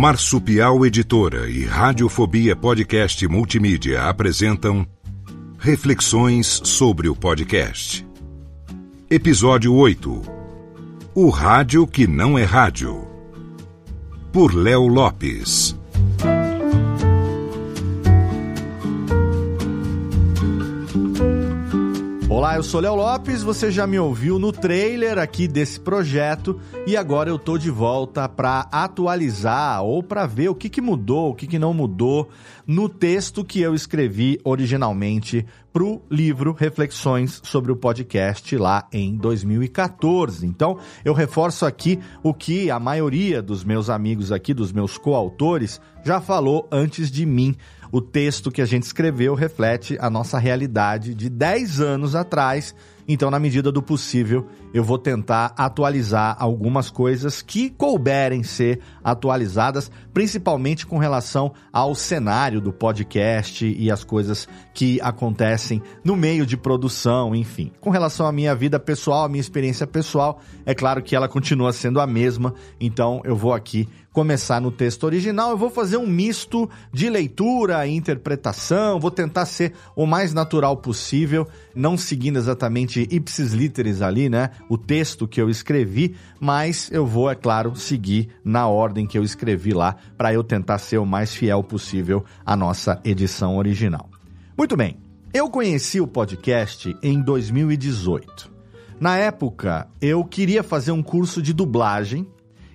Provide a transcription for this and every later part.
Marsupial Editora e Radiofobia Podcast Multimídia apresentam Reflexões sobre o Podcast. Episódio 8 O Rádio que não é rádio. Por Léo Lopes. Olá, eu sou Léo Lopes, você já me ouviu no trailer aqui desse projeto e agora eu tô de volta para atualizar ou para ver o que, que mudou, o que, que não mudou no texto que eu escrevi originalmente para o livro Reflexões sobre o Podcast lá em 2014. Então, eu reforço aqui o que a maioria dos meus amigos aqui, dos meus coautores, já falou antes de mim o texto que a gente escreveu reflete a nossa realidade de 10 anos atrás. Então, na medida do possível, eu vou tentar atualizar algumas coisas que couberem ser atualizadas, principalmente com relação ao cenário do podcast e as coisas que acontecem no meio de produção, enfim. Com relação à minha vida pessoal, à minha experiência pessoal, é claro que ela continua sendo a mesma, então eu vou aqui começar no texto original, eu vou fazer um misto de leitura e interpretação, vou tentar ser o mais natural possível, não seguindo exatamente ipsis literis ali, né? o texto que eu escrevi, mas eu vou, é claro, seguir na ordem que eu escrevi lá para eu tentar ser o mais fiel possível à nossa edição original. Muito bem, eu conheci o podcast em 2018. Na época, eu queria fazer um curso de dublagem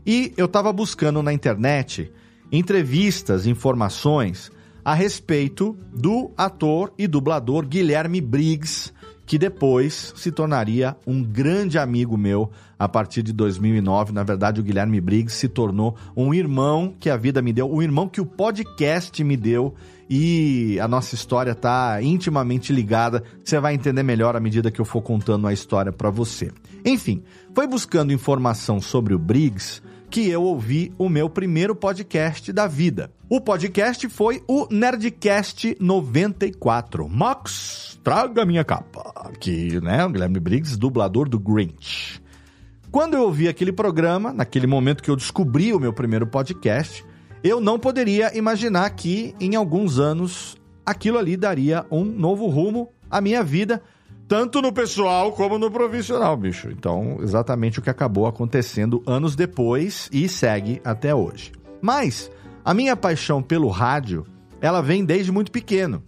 e eu estava buscando na internet entrevistas, informações a respeito do ator e dublador Guilherme Briggs, que depois se tornaria um grande amigo meu a partir de 2009. Na verdade, o Guilherme Briggs se tornou um irmão que a vida me deu, um irmão que o podcast me deu e a nossa história está intimamente ligada. Você vai entender melhor à medida que eu for contando a história para você. Enfim, foi buscando informação sobre o Briggs que eu ouvi o meu primeiro podcast da vida. O podcast foi o Nerdcast 94. Max, traga minha capa. Que, né, o Guilherme Briggs, dublador do Grinch. Quando eu ouvi aquele programa, naquele momento que eu descobri o meu primeiro podcast, eu não poderia imaginar que em alguns anos aquilo ali daria um novo rumo à minha vida tanto no pessoal como no profissional, bicho. Então, exatamente o que acabou acontecendo anos depois e segue até hoje. Mas a minha paixão pelo rádio, ela vem desde muito pequeno.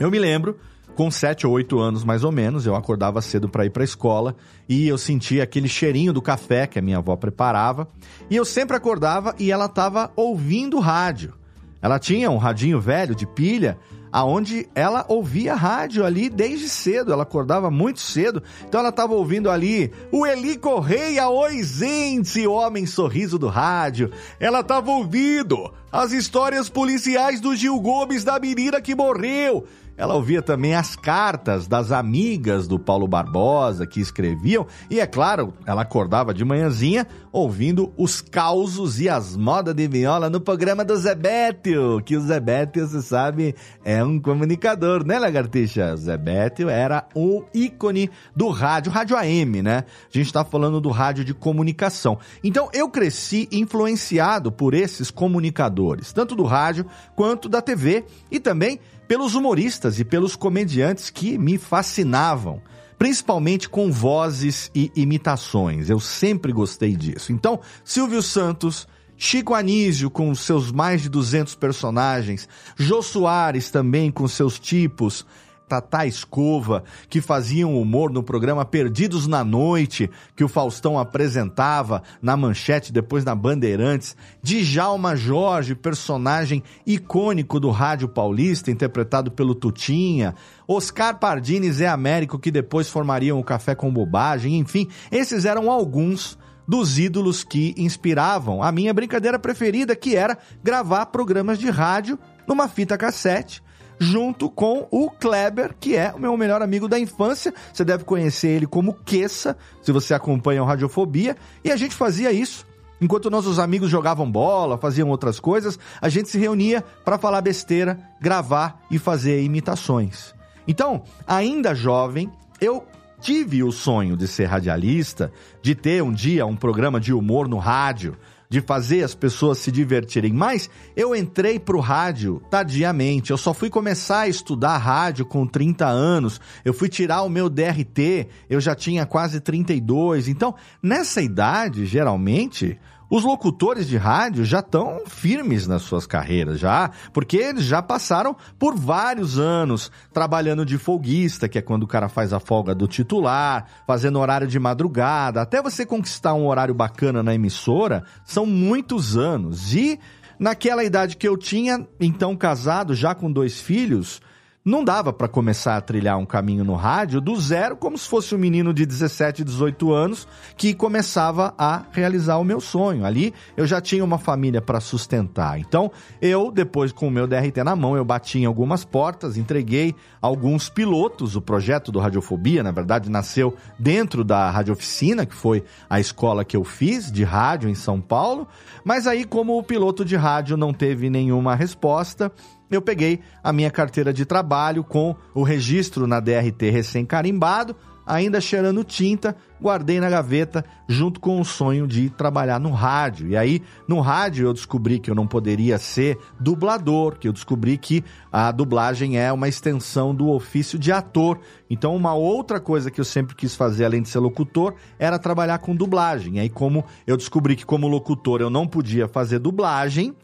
Eu me lembro, com 7 ou 8 anos mais ou menos, eu acordava cedo para ir para a escola e eu sentia aquele cheirinho do café que a minha avó preparava, e eu sempre acordava e ela estava ouvindo rádio. Ela tinha um radinho velho de pilha aonde ela ouvia rádio ali desde cedo, ela acordava muito cedo, então ela estava ouvindo ali o Eli Correia, oi gente, homem sorriso do rádio, ela estava ouvindo as histórias policiais do Gil Gomes da menina que morreu, ela ouvia também as cartas das amigas do Paulo Barbosa que escreviam e, é claro, ela acordava de manhãzinha ouvindo os causos e as modas de viola no programa do Zebétio, que o Zebétio, você sabe, é um comunicador, né, Lagartixa? Zebétio era o ícone do rádio, rádio AM, né? A gente está falando do rádio de comunicação. Então, eu cresci influenciado por esses comunicadores, tanto do rádio quanto da TV e também pelos humoristas e pelos comediantes que me fascinavam, principalmente com vozes e imitações. Eu sempre gostei disso. Então, Silvio Santos, Chico Anísio com seus mais de 200 personagens, Jô Soares também com seus tipos, Tatá Escova, que faziam humor no programa Perdidos na Noite, que o Faustão apresentava na Manchete, depois na Bandeirantes, Djalma Jorge, personagem icônico do rádio paulista, interpretado pelo Tutinha, Oscar Pardini e Zé Américo, que depois formariam o Café com Bobagem, enfim, esses eram alguns dos ídolos que inspiravam. A minha brincadeira preferida, que era gravar programas de rádio numa fita cassete junto com o Kleber, que é o meu melhor amigo da infância. Você deve conhecer ele como Queça, se você acompanha o Radiofobia. E a gente fazia isso. Enquanto nossos amigos jogavam bola, faziam outras coisas, a gente se reunia para falar besteira, gravar e fazer imitações. Então, ainda jovem, eu tive o sonho de ser radialista, de ter um dia um programa de humor no rádio, de fazer as pessoas se divertirem. Mas eu entrei pro rádio tardiamente. Eu só fui começar a estudar rádio com 30 anos. Eu fui tirar o meu DRT, eu já tinha quase 32. Então, nessa idade, geralmente, os locutores de rádio já estão firmes nas suas carreiras, já, porque eles já passaram por vários anos trabalhando de folguista, que é quando o cara faz a folga do titular, fazendo horário de madrugada, até você conquistar um horário bacana na emissora, são muitos anos. E naquela idade que eu tinha, então casado, já com dois filhos, não dava para começar a trilhar um caminho no rádio do zero, como se fosse um menino de 17, 18 anos que começava a realizar o meu sonho. Ali eu já tinha uma família para sustentar. Então, eu, depois com o meu DRT na mão, eu bati em algumas portas, entreguei alguns pilotos. O projeto do Radiofobia, na verdade, nasceu dentro da Rádio Oficina, que foi a escola que eu fiz de rádio em São Paulo. Mas aí, como o piloto de rádio não teve nenhuma resposta, eu peguei a minha carteira de trabalho com o registro na DRT recém-carimbado, ainda cheirando tinta, guardei na gaveta junto com o sonho de trabalhar no rádio. E aí, no rádio, eu descobri que eu não poderia ser dublador, que eu descobri que a dublagem é uma extensão do ofício de ator. Então, uma outra coisa que eu sempre quis fazer, além de ser locutor, era trabalhar com dublagem. E aí, como eu descobri que como locutor eu não podia fazer dublagem,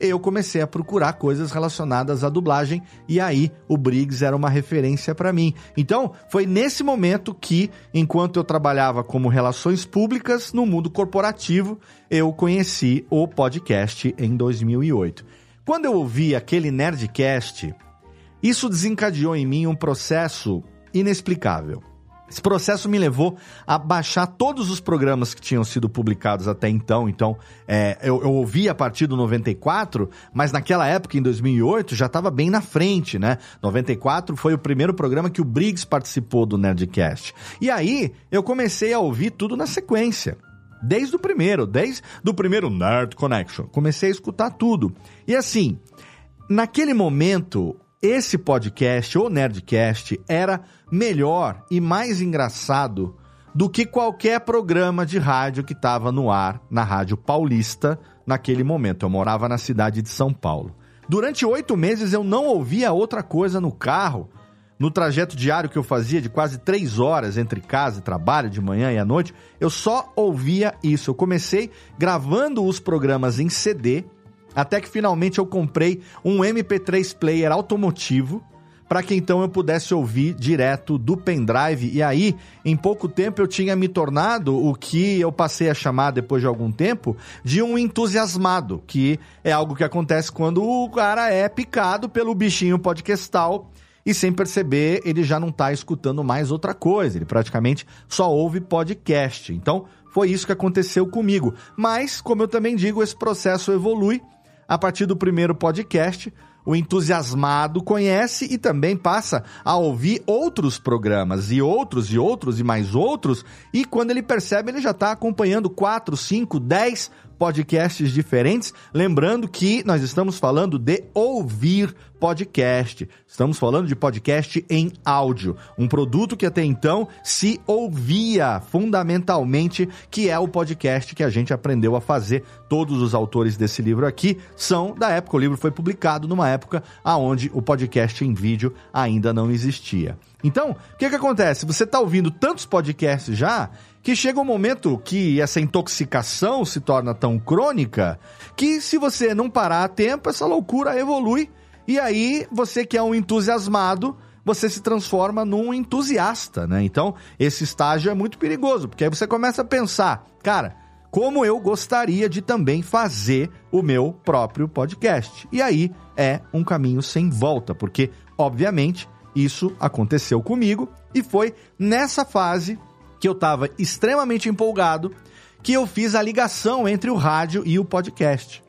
eu comecei a procurar coisas relacionadas à dublagem e aí o Briggs era uma referência para mim. Então, foi nesse momento que, enquanto eu trabalhava como relações públicas no mundo corporativo, eu conheci o podcast em 2008. Quando eu ouvi aquele Nerdcast, isso desencadeou em mim um processo inexplicável. Esse processo me levou a baixar todos os programas que tinham sido publicados até então. Então, é, eu, eu ouvi a partir do 94, mas naquela época, em 2008, já estava bem na frente, né? 94 foi o primeiro programa que o Briggs participou do Nerdcast. E aí, eu comecei a ouvir tudo na sequência. Desde o primeiro, desde o primeiro Nerd Connection. Comecei a escutar tudo. E assim, naquele momento, esse podcast, ou Nerdcast, era melhor e mais engraçado do que qualquer programa de rádio que estava no ar na Rádio Paulista naquele momento. Eu morava na cidade de São Paulo. Durante oito meses eu não ouvia outra coisa no carro. No trajeto diário que eu fazia de quase três horas entre casa e trabalho, de manhã e à noite, eu só ouvia isso. Eu comecei gravando os programas em CD, até que finalmente eu comprei um MP3 player automotivo para que então eu pudesse ouvir direto do pendrive. E aí, em pouco tempo, eu tinha me tornado o que eu passei a chamar depois de algum tempo de um entusiasmado, que é algo que acontece quando o cara é picado pelo bichinho podcastal e sem perceber ele já não está escutando mais outra coisa, ele praticamente só ouve podcast. Então, foi isso que aconteceu comigo. Mas, como eu também digo, esse processo evolui a partir do primeiro podcast o entusiasmado conhece e também passa a ouvir outros programas e outros e outros e mais outros, e quando ele percebe, ele já está acompanhando 4, 5, 10 podcasts diferentes. Lembrando que nós estamos falando de ouvir podcast. Estamos falando de podcast em áudio, um produto que até então se ouvia fundamentalmente, que é o podcast que a gente aprendeu a fazer. Todos os autores desse livro aqui são da época o livro foi publicado numa época aonde o podcast em vídeo ainda não existia. Então, o que que acontece? Você está ouvindo tantos podcasts já que chega um momento que essa intoxicação se torna tão crônica que se você não parar a tempo, essa loucura evolui e aí você que é um entusiasmado, você se transforma num entusiasta, né? Então, esse estágio é muito perigoso, porque aí você começa a pensar, cara, como eu gostaria de também fazer o meu próprio podcast. E aí é um caminho sem volta, porque obviamente isso aconteceu comigo e foi nessa fase que eu estava extremamente empolgado que eu fiz a ligação entre o rádio e o podcast.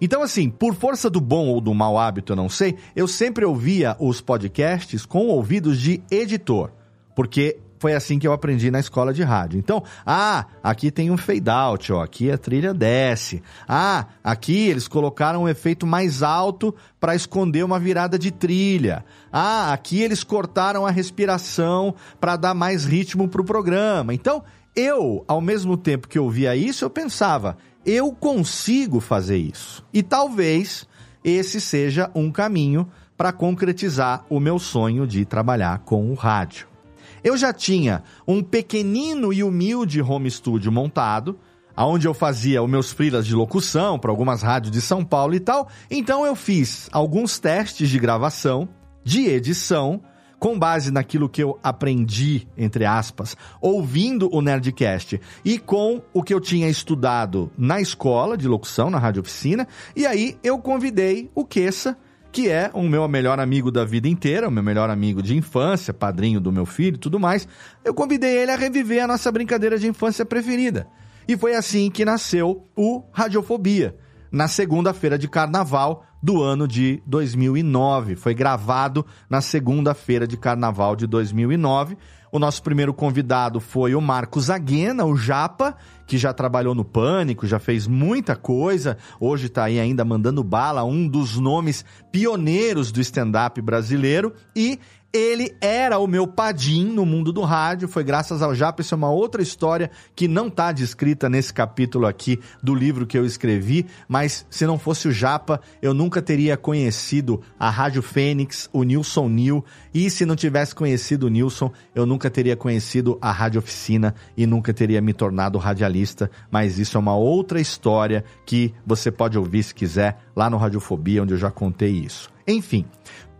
Então, assim, por força do bom ou do mau hábito, eu não sei, eu sempre ouvia os podcasts com ouvidos de editor, porque foi assim que eu aprendi na escola de rádio. Então, ah, aqui tem um fade out, ó, aqui a trilha desce. Ah, aqui eles colocaram um efeito mais alto para esconder uma virada de trilha. Ah, aqui eles cortaram a respiração para dar mais ritmo pro programa. Então, eu, ao mesmo tempo que eu via isso, eu pensava, eu consigo fazer isso. E talvez esse seja um caminho para concretizar o meu sonho de trabalhar com o rádio. Eu já tinha um pequenino e humilde home studio montado, onde eu fazia os meus freelas de locução para algumas rádios de São Paulo e tal. Então eu fiz alguns testes de gravação, de edição, com base naquilo que eu aprendi, entre aspas, ouvindo o Nerdcast e com o que eu tinha estudado na escola de locução, na rádio oficina. E aí eu convidei o Queça que é o meu melhor amigo da vida inteira, o meu melhor amigo de infância, padrinho do meu filho e tudo mais. Eu convidei ele a reviver a nossa brincadeira de infância preferida. E foi assim que nasceu o Radiofobia, na segunda-feira de carnaval do ano de 2009. Foi gravado na segunda-feira de carnaval de 2009 o nosso primeiro convidado foi o Marcos Aguena, o Japa, que já trabalhou no Pânico, já fez muita coisa. Hoje está aí ainda mandando bala, um dos nomes pioneiros do stand-up brasileiro. E ele era o meu padim no mundo do rádio, foi graças ao Japa. Isso é uma outra história que não está descrita nesse capítulo aqui do livro que eu escrevi, mas se não fosse o Japa, eu nunca teria conhecido a Rádio Fênix, o Nilson Nil, e se não tivesse conhecido o Nilson, eu nunca teria conhecido a Rádio Oficina e nunca teria me tornado radialista, mas isso é uma outra história que você pode ouvir se quiser lá no Radiofobia, onde eu já contei isso. Enfim,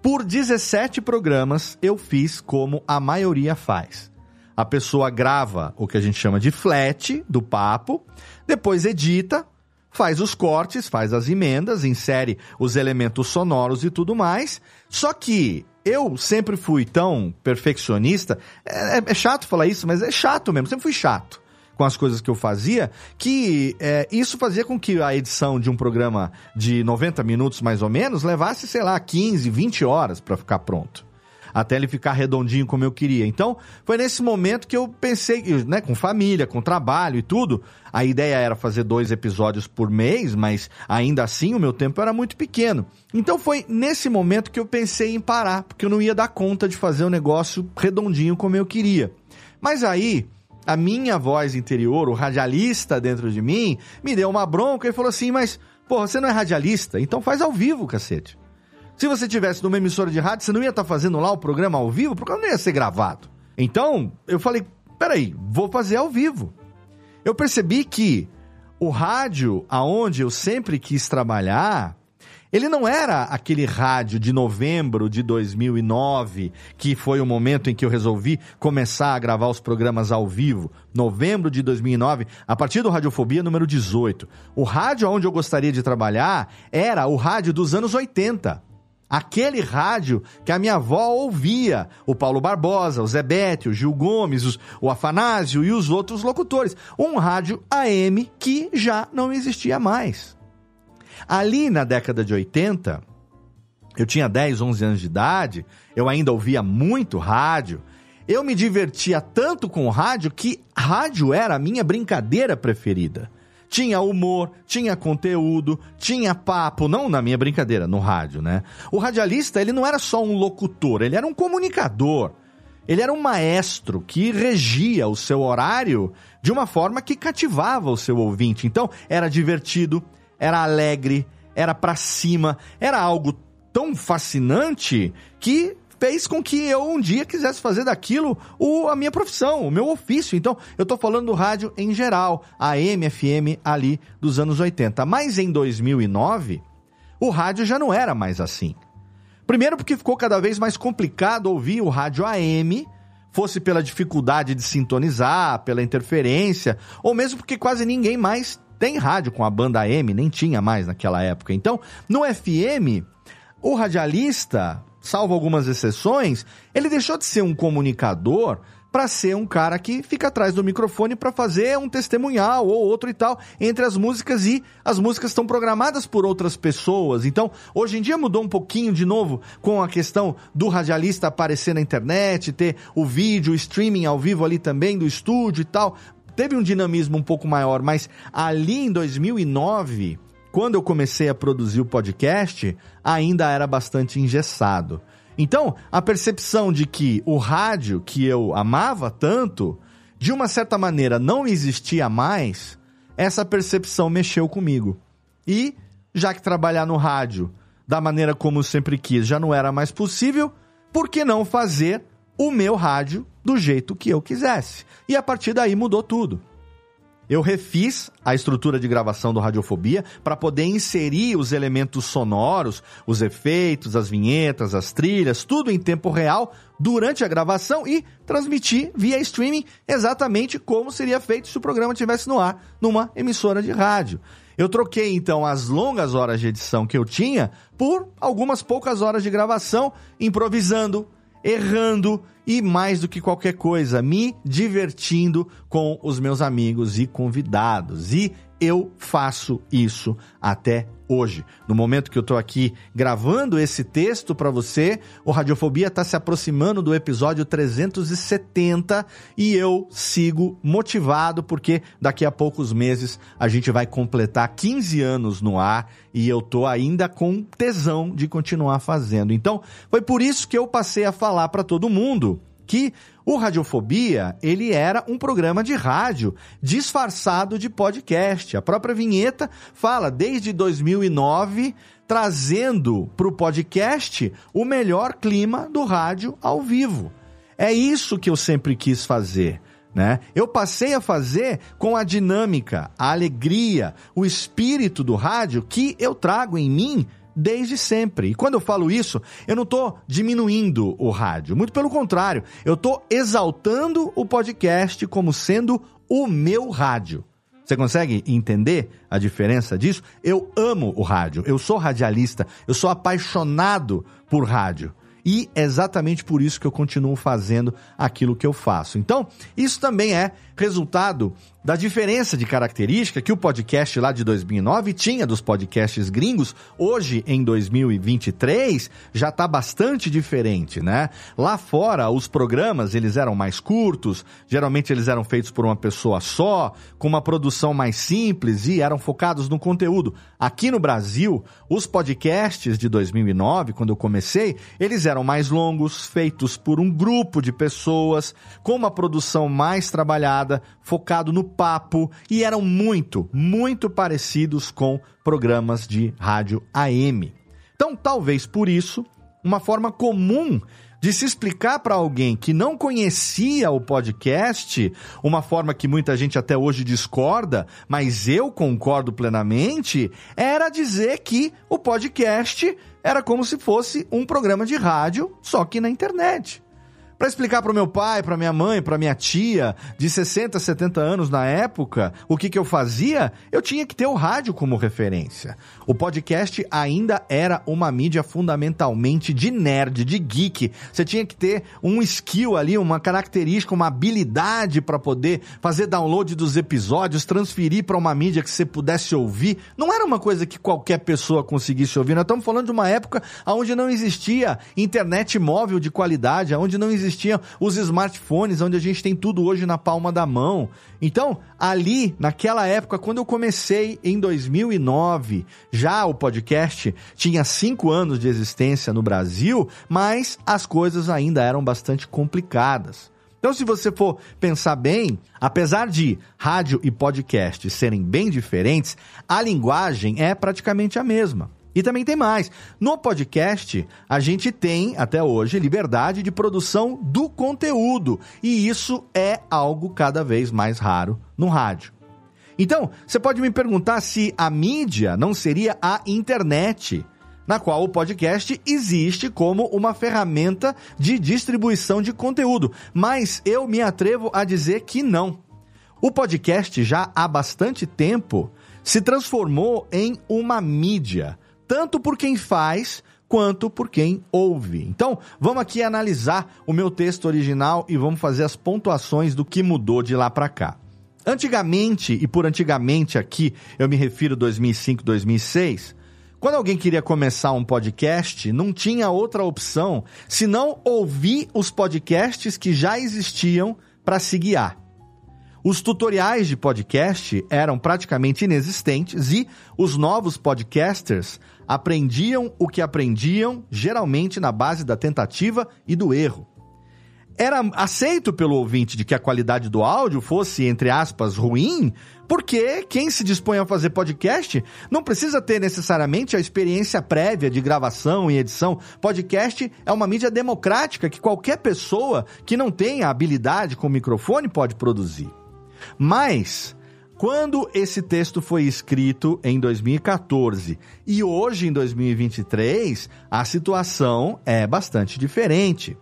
por 17 programas, eu fiz como a maioria faz. A pessoa grava o que a gente chama de flat do papo, depois edita, faz os cortes, faz as emendas, insere os elementos sonoros e tudo mais. Só que eu sempre fui tão perfeccionista, é, é, chato falar isso, mas é chato mesmo, sempre fui chato com as coisas que eu fazia, que é, isso fazia com que a edição de um programa de 90 minutos mais ou menos levasse, sei lá, 15, 20 horas para ficar pronto até ele ficar redondinho como eu queria. Então, foi nesse momento que eu pensei, né, com família, com trabalho e tudo. A ideia era fazer dois episódios por mês, mas ainda assim o meu tempo era muito pequeno. Então foi nesse momento que eu pensei em parar, porque eu não ia dar conta de fazer o negócio redondinho como eu queria. Mas aí, a minha voz interior, o radialista dentro de mim, me deu uma bronca e falou assim: Mas, porra, você não é radialista? Então faz ao vivo, cacete. Se você tivesse numa emissora de rádio, você não ia estar tá fazendo lá o programa ao vivo, porque não ia ser gravado. Então, eu falei: peraí, vou fazer ao vivo. Eu percebi que o rádio, aonde eu sempre quis trabalhar, ele não era aquele rádio de novembro de 2009, que foi o momento em que eu resolvi começar a gravar os programas ao vivo. Novembro de 2009, a partir do Radiofobia número 18. O rádio onde eu gostaria de trabalhar era o rádio dos anos 80. Aquele rádio que a minha avó ouvia, o Paulo Barbosa, o Zé Bete, o Gil Gomes, os, o Afanásio e os outros locutores. Um rádio AM que já não existia mais. Ali na década de 80, eu tinha 10, 11 anos de idade, eu ainda ouvia muito rádio. Eu me divertia tanto com rádio que rádio era a minha brincadeira preferida. Tinha humor, tinha conteúdo, tinha papo, não na minha brincadeira, no rádio, né? O radialista, ele não era só um locutor, ele era um comunicador. Ele era um maestro que regia o seu horário de uma forma que cativava o seu ouvinte. Então, era divertido, era alegre, era para cima, era algo tão fascinante que fez com que eu um dia quisesse fazer daquilo o, a minha profissão, o meu ofício. Então, eu tô falando do rádio em geral, a FM ali dos anos 80. Mas em 2009, o rádio já não era mais assim. Primeiro porque ficou cada vez mais complicado ouvir o rádio AM, fosse pela dificuldade de sintonizar, pela interferência, ou mesmo porque quase ninguém mais tem rádio com a banda AM, nem tinha mais naquela época. Então, no FM, o radialista, salvo algumas exceções, ele deixou de ser um comunicador para ser um cara que fica atrás do microfone para fazer um testemunhal ou outro e tal entre as músicas e as músicas estão programadas por outras pessoas. Então, hoje em dia mudou um pouquinho de novo com a questão do radialista aparecer na internet, ter o vídeo, o streaming ao vivo ali também do estúdio e tal. Teve um dinamismo um pouco maior, mas ali em 2009, quando eu comecei a produzir o podcast, ainda era bastante engessado. Então, a percepção de que o rádio que eu amava tanto, de uma certa maneira não existia mais, essa percepção mexeu comigo. E, já que trabalhar no rádio da maneira como sempre quis já não era mais possível, por que não fazer o meu rádio do jeito que eu quisesse? E a partir daí mudou tudo. Eu refiz a estrutura de gravação do Radiofobia para poder inserir os elementos sonoros, os efeitos, as vinhetas, as trilhas, tudo em tempo real durante a gravação e transmitir via streaming exatamente como seria feito se o programa estivesse no ar numa emissora de rádio. Eu troquei então as longas horas de edição que eu tinha por algumas poucas horas de gravação, improvisando, errando e mais do que qualquer coisa, me divertindo com os meus amigos e convidados. E eu faço isso até hoje. No momento que eu estou aqui gravando esse texto para você, o Radiofobia está se aproximando do episódio 370 e eu sigo motivado porque daqui a poucos meses a gente vai completar 15 anos no ar e eu tô ainda com tesão de continuar fazendo. Então, foi por isso que eu passei a falar para todo mundo que o Radiofobia, ele era um programa de rádio disfarçado de podcast. A própria vinheta fala desde 2009 trazendo para o podcast o melhor clima do rádio ao vivo. É isso que eu sempre quis fazer. Né? Eu passei a fazer com a dinâmica, a alegria, o espírito do rádio que eu trago em mim desde sempre. E quando eu falo isso, eu não estou diminuindo o rádio, muito pelo contrário, eu estou exaltando o podcast como sendo o meu rádio. Você consegue entender a diferença disso? Eu amo o rádio, eu sou radialista, eu sou apaixonado por rádio. E é exatamente por isso que eu continuo fazendo aquilo que eu faço. Então, isso também é resultado da diferença de característica que o podcast lá de 2009 tinha dos podcasts gringos, hoje em 2023 já está bastante diferente, né? Lá fora os programas eles eram mais curtos, geralmente eles eram feitos por uma pessoa só, com uma produção mais simples e eram focados no conteúdo. Aqui no Brasil, os podcasts de 2009, quando eu comecei, eles eram mais longos, feitos por um grupo de pessoas, com uma produção mais trabalhada, focado no papo e eram muito, muito parecidos com programas de rádio AM. Então, talvez por isso, uma forma comum de se explicar para alguém que não conhecia o podcast, uma forma que muita gente até hoje discorda, mas eu concordo plenamente, era dizer que o podcast era como se fosse um programa de rádio, só que na internet para explicar para o meu pai, para minha mãe, para minha tia, de 60, 70 anos na época, o que, que eu fazia, eu tinha que ter o rádio como referência. O podcast ainda era uma mídia fundamentalmente de nerd, de geek. Você tinha que ter um skill ali, uma característica, uma habilidade para poder fazer download dos episódios, transferir para uma mídia que você pudesse ouvir. Não era uma coisa que qualquer pessoa conseguisse ouvir. Nós estamos falando de uma época onde não existia internet móvel de qualidade, onde não existia existiam os smartphones, onde a gente tem tudo hoje na palma da mão. Então, ali, naquela época, quando eu comecei em 2009, já o podcast tinha cinco anos de existência no Brasil, mas as coisas ainda eram bastante complicadas. Então, se você for pensar bem, apesar de rádio e podcast serem bem diferentes, a linguagem é praticamente a mesma. E também tem mais. No podcast, a gente tem, até hoje, liberdade de produção do conteúdo. E isso é algo cada vez mais raro no rádio. Então, você pode me perguntar se a mídia não seria a internet, na qual o podcast existe como uma ferramenta de distribuição de conteúdo. Mas eu me atrevo a dizer que não. O podcast já há bastante tempo se transformou em uma mídia tanto por quem faz quanto por quem ouve. Então, vamos aqui analisar o meu texto original e vamos fazer as pontuações do que mudou de lá para cá. Antigamente, e por antigamente aqui eu me refiro 2005, 2006, quando alguém queria começar um podcast, não tinha outra opção senão ouvir os podcasts que já existiam para se guiar. Os tutoriais de podcast eram praticamente inexistentes e os novos podcasters aprendiam o que aprendiam, geralmente na base da tentativa e do erro. Era aceito pelo ouvinte de que a qualidade do áudio fosse, entre aspas, ruim, porque quem se dispõe a fazer podcast não precisa ter necessariamente a experiência prévia de gravação e edição. Podcast é uma mídia democrática que qualquer pessoa que não tenha habilidade com microfone pode produzir. Mas quando esse texto foi escrito em 2014 e hoje em 2023, a situação é bastante diferente.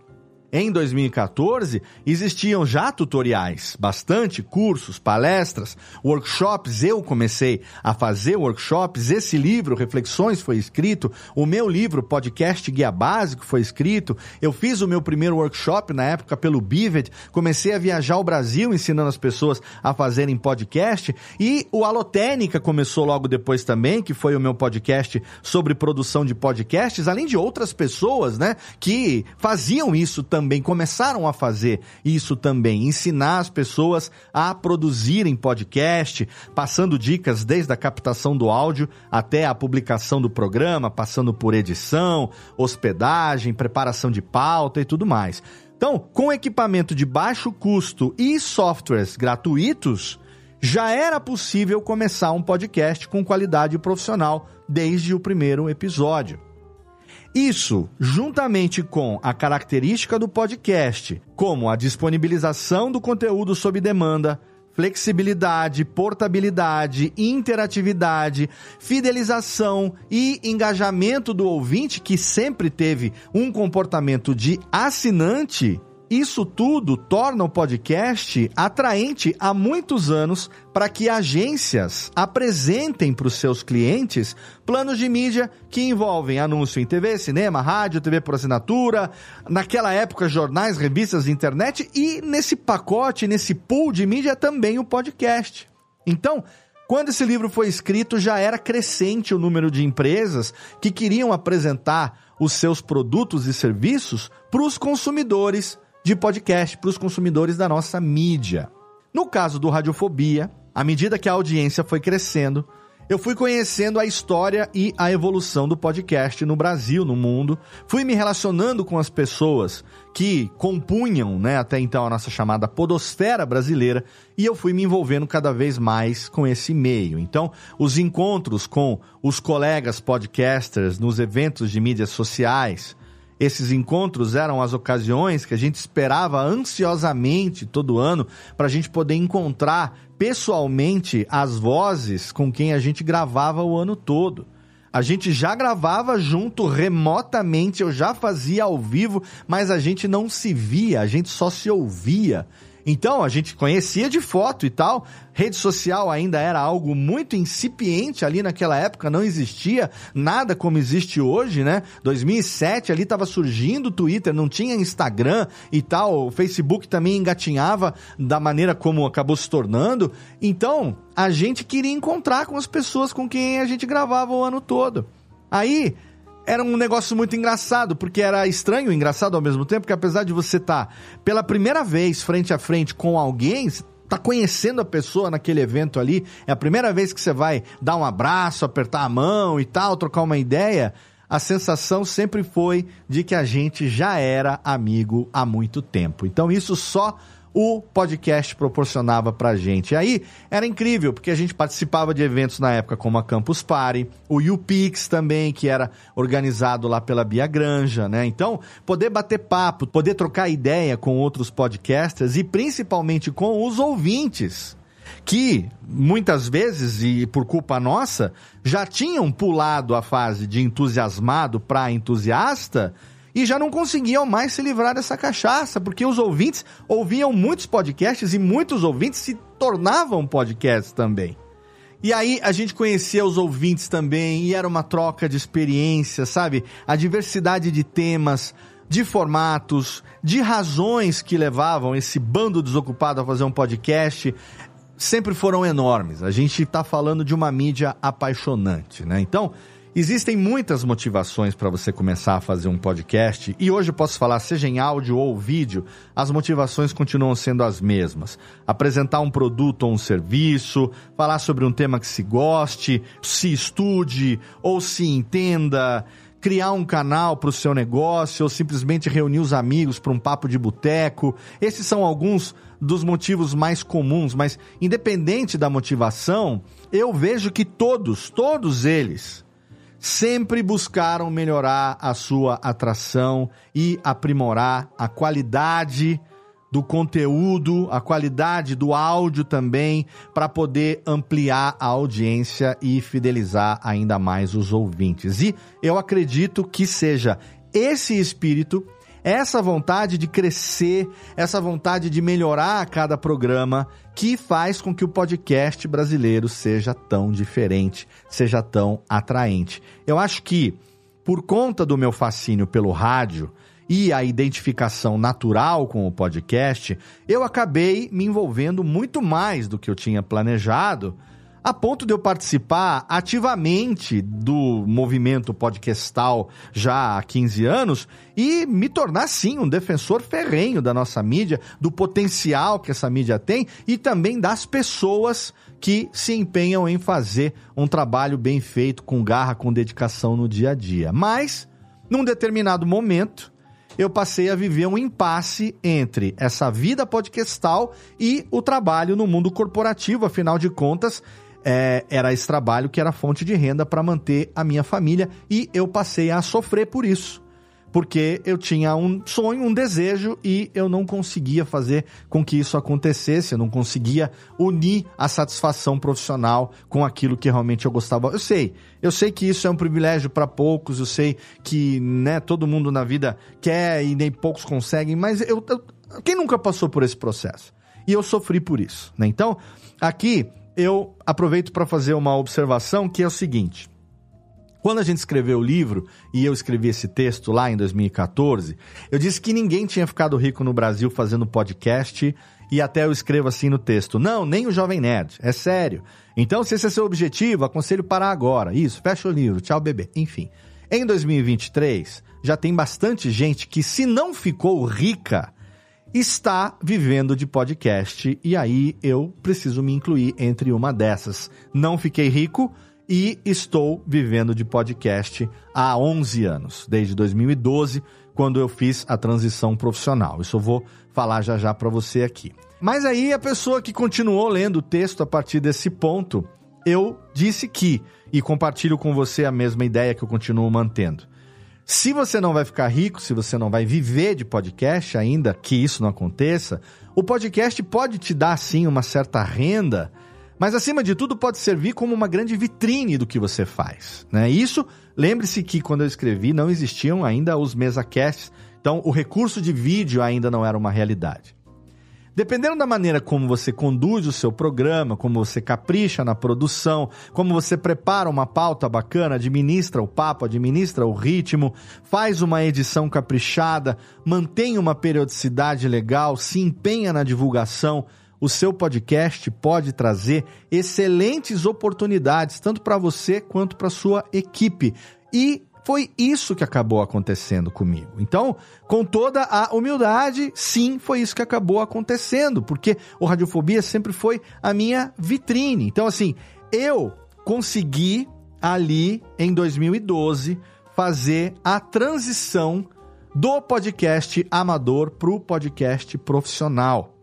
Em 2014, existiam já tutoriais, bastante cursos, palestras, workshops. Eu comecei a fazer workshops. Esse livro, Reflexões, foi escrito. O meu livro, Podcast Guia Básico, foi escrito. Eu fiz o meu primeiro workshop na época pelo Bivet. Comecei a viajar ao Brasil ensinando as pessoas a fazerem podcast. E o Alotênica começou logo depois também, que foi o meu podcast sobre produção de podcasts, além de outras pessoas, né, que faziam isso também também começaram a fazer isso também, ensinar as pessoas a produzirem podcast, passando dicas desde a captação do áudio até a publicação do programa, passando por edição, hospedagem, preparação de pauta e tudo mais. Então, com equipamento de baixo custo e softwares gratuitos, já era possível começar um podcast com qualidade profissional desde o primeiro episódio. Isso, juntamente com a característica do podcast, como a disponibilização do conteúdo sob demanda, flexibilidade, portabilidade, interatividade, fidelização e engajamento do ouvinte, que sempre teve um comportamento de assinante, isso tudo torna o podcast atraente há muitos anos para que agências apresentem para os seus clientes planos de mídia que envolvem anúncio em TV, cinema, rádio, TV por assinatura, naquela época jornais, revistas, internet e nesse pacote, nesse pool de mídia também o podcast. Então, quando esse livro foi escrito, já era crescente o número de empresas que queriam apresentar os seus produtos e serviços para os consumidores de podcast para os consumidores da nossa mídia. No caso do Radiofobia, à medida que a audiência foi crescendo, eu fui conhecendo a história e a evolução do podcast no Brasil, no mundo. Fui me relacionando com as pessoas que compunham, né, até então a nossa chamada podosfera brasileira, e eu fui me envolvendo cada vez mais com esse meio. Então, os encontros com os colegas podcasters nos eventos de mídias sociais, esses encontros eram as ocasiões que a gente esperava ansiosamente todo ano para a gente poder encontrar pessoalmente as vozes com quem a gente gravava o ano todo. A gente já gravava junto remotamente, eu já fazia ao vivo, mas a gente não se via, a gente só se ouvia. Então, a gente conhecia de foto e tal. Rede social ainda era algo muito incipiente ali naquela época, não existia nada como existe hoje, né? 2007 ali estava surgindo o Twitter, não tinha Instagram e tal. O Facebook também engatinhava da maneira como acabou se tornando. Então, a gente queria encontrar com as pessoas com quem a gente gravava o ano todo. Aí, era um negócio muito engraçado, porque era estranho e engraçado ao mesmo tempo, que apesar de você estar tá pela primeira vez frente a frente com alguém, tá conhecendo a pessoa naquele evento ali, é a primeira vez que você vai dar um abraço, apertar a mão e tal, trocar uma ideia, a sensação sempre foi de que a gente já era amigo há muito tempo. Então isso só o podcast proporcionava pra gente. E aí era incrível, porque a gente participava de eventos na época como a Campus Party, o UPix também, que era organizado lá pela Bia Granja, né? Então, poder bater papo, poder trocar ideia com outros podcasters e principalmente com os ouvintes que muitas vezes e por culpa nossa já tinham pulado a fase de entusiasmado para entusiasta e já não conseguiam mais se livrar dessa cachaça, porque os ouvintes ouviam muitos podcasts e muitos ouvintes se tornavam podcasts também. E aí a gente conhecia os ouvintes também e era uma troca de experiências, sabe? A diversidade de temas, de formatos, de razões que levavam esse bando desocupado a fazer um podcast sempre foram enormes. A gente está falando de uma mídia apaixonante, né? Então, Existem muitas motivações para você começar a fazer um podcast e hoje posso falar, seja em áudio ou vídeo, as motivações continuam sendo as mesmas. Apresentar um produto ou um serviço, falar sobre um tema que se goste, se estude ou se entenda, criar um canal para o seu negócio ou simplesmente reunir os amigos para um papo de boteco. Esses são alguns dos motivos mais comuns, mas independente da motivação, eu vejo que todos, todos eles sempre buscaram melhorar a sua atração e aprimorar a qualidade do conteúdo, a qualidade do áudio também, para poder ampliar a audiência e fidelizar ainda mais os ouvintes. E eu acredito que seja esse espírito essa vontade de crescer, essa vontade de melhorar a cada programa que faz com que o podcast brasileiro seja tão diferente, seja tão atraente. Eu acho que, por conta do meu fascínio pelo rádio e a identificação natural com o podcast, eu acabei me envolvendo muito mais do que eu tinha planejado a ponto de eu participar ativamente do movimento podcastal já há 15 anos e me tornar, sim, um defensor ferrenho da nossa mídia, do potencial que essa mídia tem e também das pessoas que se empenham em fazer um trabalho bem feito, com garra, com dedicação no dia a dia. Mas, num determinado momento, eu passei a viver um impasse entre essa vida podcastal e o trabalho no mundo corporativo, afinal de contas é, era esse trabalho que era fonte de renda para manter a minha família e eu passei a sofrer por isso. Porque eu tinha um sonho, um desejo e eu não conseguia fazer com que isso acontecesse, eu não conseguia unir a satisfação profissional com aquilo que realmente eu gostava. Eu sei, eu sei que isso é um privilégio para poucos, eu sei que né, todo mundo na vida quer e nem poucos conseguem, mas eu, eu quem nunca passou por esse processo? E eu sofri por isso. Né? Então, aqui eu aproveito para fazer uma observação que é o seguinte. Quando a gente escreveu o livro e eu escrevi esse texto lá em 2014, eu disse que ninguém tinha ficado rico no Brasil fazendo podcast e até eu escrevo assim no texto: não, nem o Jovem Nerd, é sério. Então, se esse é seu objetivo, aconselho parar agora. Isso, fecha o livro, tchau, bebê. Enfim, em 2023, já tem bastante gente que, se não ficou rica, está vivendo de podcast e aí eu preciso me incluir entre uma dessas. Não fiquei rico e estou vivendo de podcast há 11 anos, desde 2012, quando eu fiz a transição profissional. Isso eu vou falar já já para você aqui. Mas aí a pessoa que continuou lendo o texto a partir desse ponto, eu disse que e compartilho com você a mesma ideia que eu continuo mantendo se você não vai ficar rico, se você não vai viver de podcast, ainda que isso não aconteça, o podcast pode te dar sim uma certa renda, mas acima de tudo pode servir como uma grande vitrine do que você faz. Né? Isso, lembre-se que quando eu escrevi não existiam ainda os mesacasts, então o recurso de vídeo ainda não era uma realidade. Dependendo da maneira como você conduz o seu programa, como você capricha na produção, como você prepara uma pauta bacana, administra o papo, administra o ritmo, faz uma edição caprichada, mantém uma periodicidade legal, se empenha na divulgação, o seu podcast pode trazer excelentes oportunidades, tanto para você quanto para sua equipe. E foi isso que acabou acontecendo comigo. Então, com toda a humildade, sim, foi isso que acabou acontecendo, porque o Radiofobia sempre foi a minha vitrine. Então, assim, eu consegui ali em 2012 fazer a transição do podcast amador para o podcast profissional.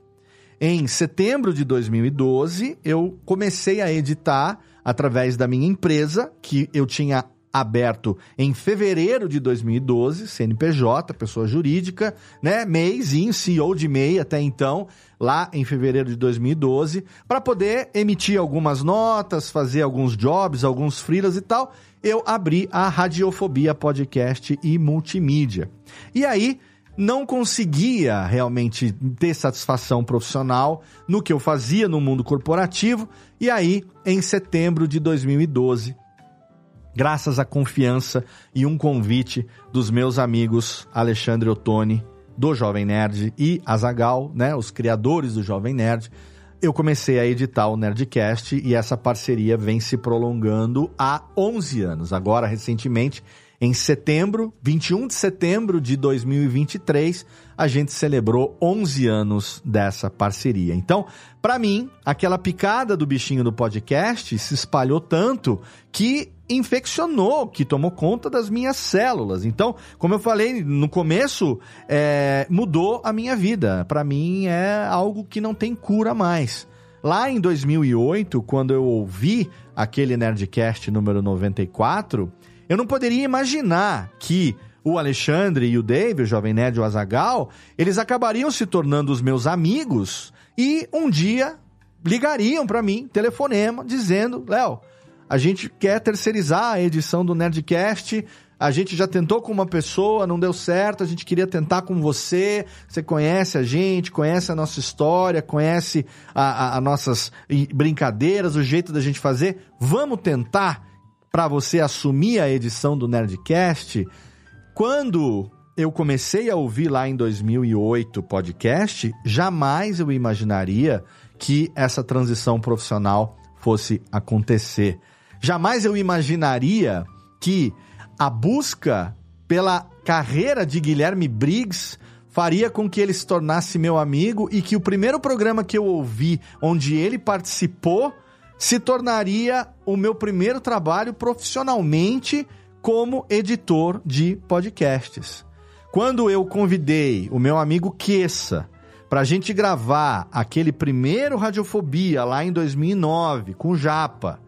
Em setembro de 2012, eu comecei a editar através da minha empresa, que eu tinha aberto em fevereiro de 2012, CNPJ, pessoa jurídica, né? MEIzinho, CEO de MEI até então, lá em fevereiro de 2012, para poder emitir algumas notas, fazer alguns jobs, alguns freelas e tal. Eu abri a Radiofobia Podcast e Multimídia. E aí, não conseguia realmente ter satisfação profissional no que eu fazia no mundo corporativo. E aí, em setembro de 2012, graças à confiança e um convite dos meus amigos Alexandre Ottoni, do Jovem Nerd, e Azagal, né, os criadores do Jovem Nerd, eu comecei a editar o Nerdcast e essa parceria vem se prolongando há 11 anos. Agora, recentemente, em setembro, 21 de setembro de 2023, a gente celebrou 11 anos dessa parceria. Então, para mim, aquela picada do bichinho do podcast se espalhou tanto que infeccionou, que tomou conta das minhas células. Então, como eu falei no começo, é, mudou a minha vida. Para mim é algo que não tem cura mais. Lá em 2008, quando eu ouvi aquele Nerdcast número 94, eu não poderia imaginar que o Alexandre e o Dave, o Jovem Nerd o Azagal, eles acabariam se tornando os meus amigos e um dia ligariam para mim, telefonema, dizendo: Léo, a gente quer terceirizar a edição do Nerdcast. A gente já tentou com uma pessoa, não deu certo. A gente queria tentar com você. Você conhece a gente, conhece a nossa história, conhece as nossas brincadeiras, o jeito da gente fazer. Vamos tentar para você assumir a edição do Nerdcast, quando eu comecei a ouvir lá em 2008 podcast, jamais eu imaginaria que essa transição profissional fosse acontecer. Jamais eu imaginaria que a busca pela carreira de Guilherme Briggs faria com que ele se tornasse meu amigo e que o primeiro programa que eu ouvi, onde ele participou, se tornaria o meu primeiro trabalho profissionalmente como editor de podcasts. Quando eu convidei o meu amigo Queça para a gente gravar aquele primeiro Radiofobia lá em 2009 com o Japa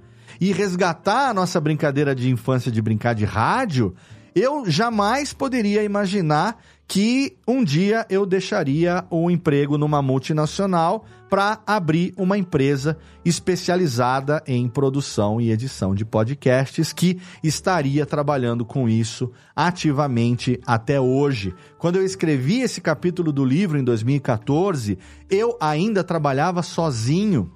e resgatar a nossa brincadeira de infância de brincar de rádio, eu jamais poderia imaginar que um dia eu deixaria o emprego numa multinacional para abrir uma empresa especializada em produção e edição de podcasts que estaria trabalhando com isso ativamente até hoje. Quando eu escrevi esse capítulo do livro em 2014, eu ainda trabalhava sozinho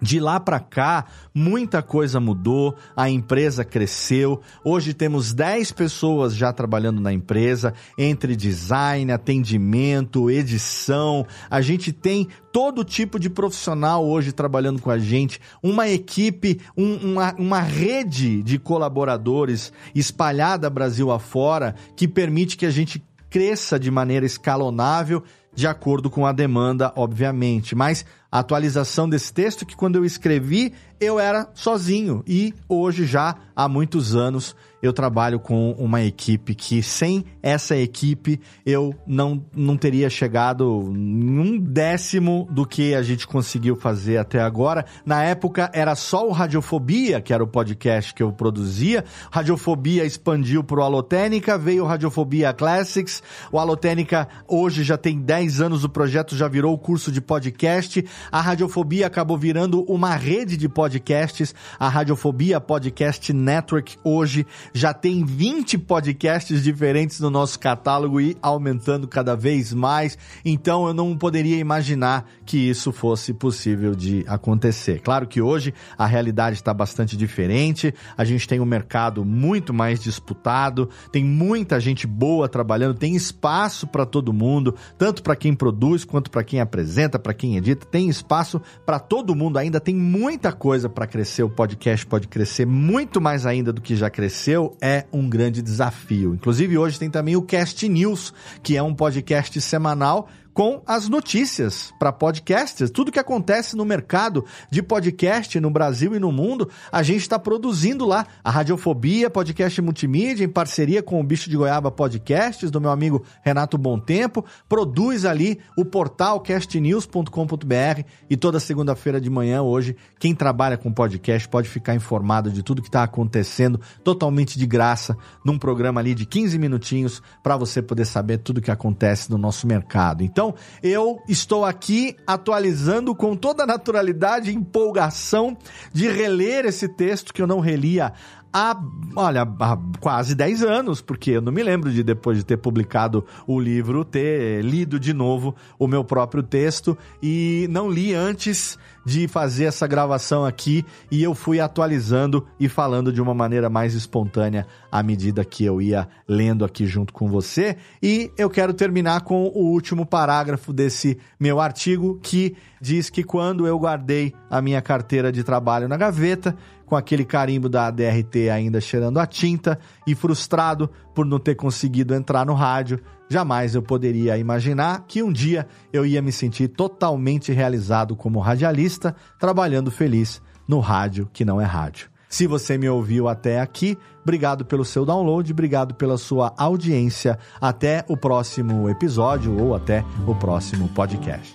de lá para cá, muita coisa mudou, a empresa cresceu. Hoje temos 10 pessoas já trabalhando na empresa, entre design, atendimento, edição. A gente tem todo tipo de profissional hoje trabalhando com a gente, uma equipe, um, uma, uma rede de colaboradores espalhada Brasil afora que permite que a gente cresça de maneira escalonável de acordo com a demanda, obviamente. Mas atualização desse texto que quando eu escrevi eu era sozinho. E hoje já há muitos anos eu trabalho com uma equipe que sem essa equipe eu não, não teria chegado um décimo do que a gente conseguiu fazer até agora. Na época era só o Radiofobia, que era o podcast que eu produzia. Radiofobia expandiu para o Alotênica, veio o Radiofobia Classics. O Alotênica hoje já tem 10 anos, o projeto já virou o curso de podcast. A Radiofobia acabou virando uma rede de podcasts. A Radiofobia Podcast Network hoje já tem 20 podcasts diferentes no nosso catálogo e aumentando cada vez mais. Então eu não poderia imaginar que isso fosse possível de acontecer. Claro que hoje a realidade está bastante diferente. A gente tem um mercado muito mais disputado, tem muita gente boa trabalhando, tem espaço para todo mundo, tanto para quem produz quanto para quem apresenta, para quem edita, tem espaço para todo mundo ainda, tem muita coisa para crescer. O podcast pode crescer muito mais ainda do que já cresceu é um grande desafio. Inclusive, hoje tem também o Cast News, que é um podcast semanal com as notícias para podcasters. Tudo que acontece no mercado de podcast no Brasil e no mundo, a gente está produzindo lá. A Radiofobia, podcast multimídia, em parceria com o Bicho de Goiaba Podcasts, do meu amigo Renato Bom Tempo, produz ali o portal castnews.com.br e toda segunda-feira de manhã, hoje, quem trabalha com podcast pode ficar informado de tudo que está acontecendo totalmente de graça num programa ali de 15 minutinhos para você poder saber tudo que acontece no nosso mercado. Então, então, eu estou aqui atualizando com toda a naturalidade e empolgação de reler esse texto que eu não relia há, olha, há quase 10 anos, porque eu não me lembro de depois de ter publicado o livro, ter lido de novo o meu próprio texto e não li antes de fazer essa gravação aqui e eu fui atualizando e falando de uma maneira mais espontânea à medida que eu ia lendo aqui junto com você. E eu quero terminar com o último parágrafo desse meu artigo que diz que quando eu guardei a minha carteira de trabalho na gaveta, com aquele carimbo da DRT ainda cheirando a tinta e frustrado por não ter conseguido entrar no rádio, jamais eu poderia imaginar que um dia eu ia me sentir totalmente realizado como radialista, trabalhando feliz no rádio que não é rádio. Se você me ouviu até aqui, obrigado pelo seu download, obrigado pela sua audiência. Até o próximo episódio ou até o próximo podcast.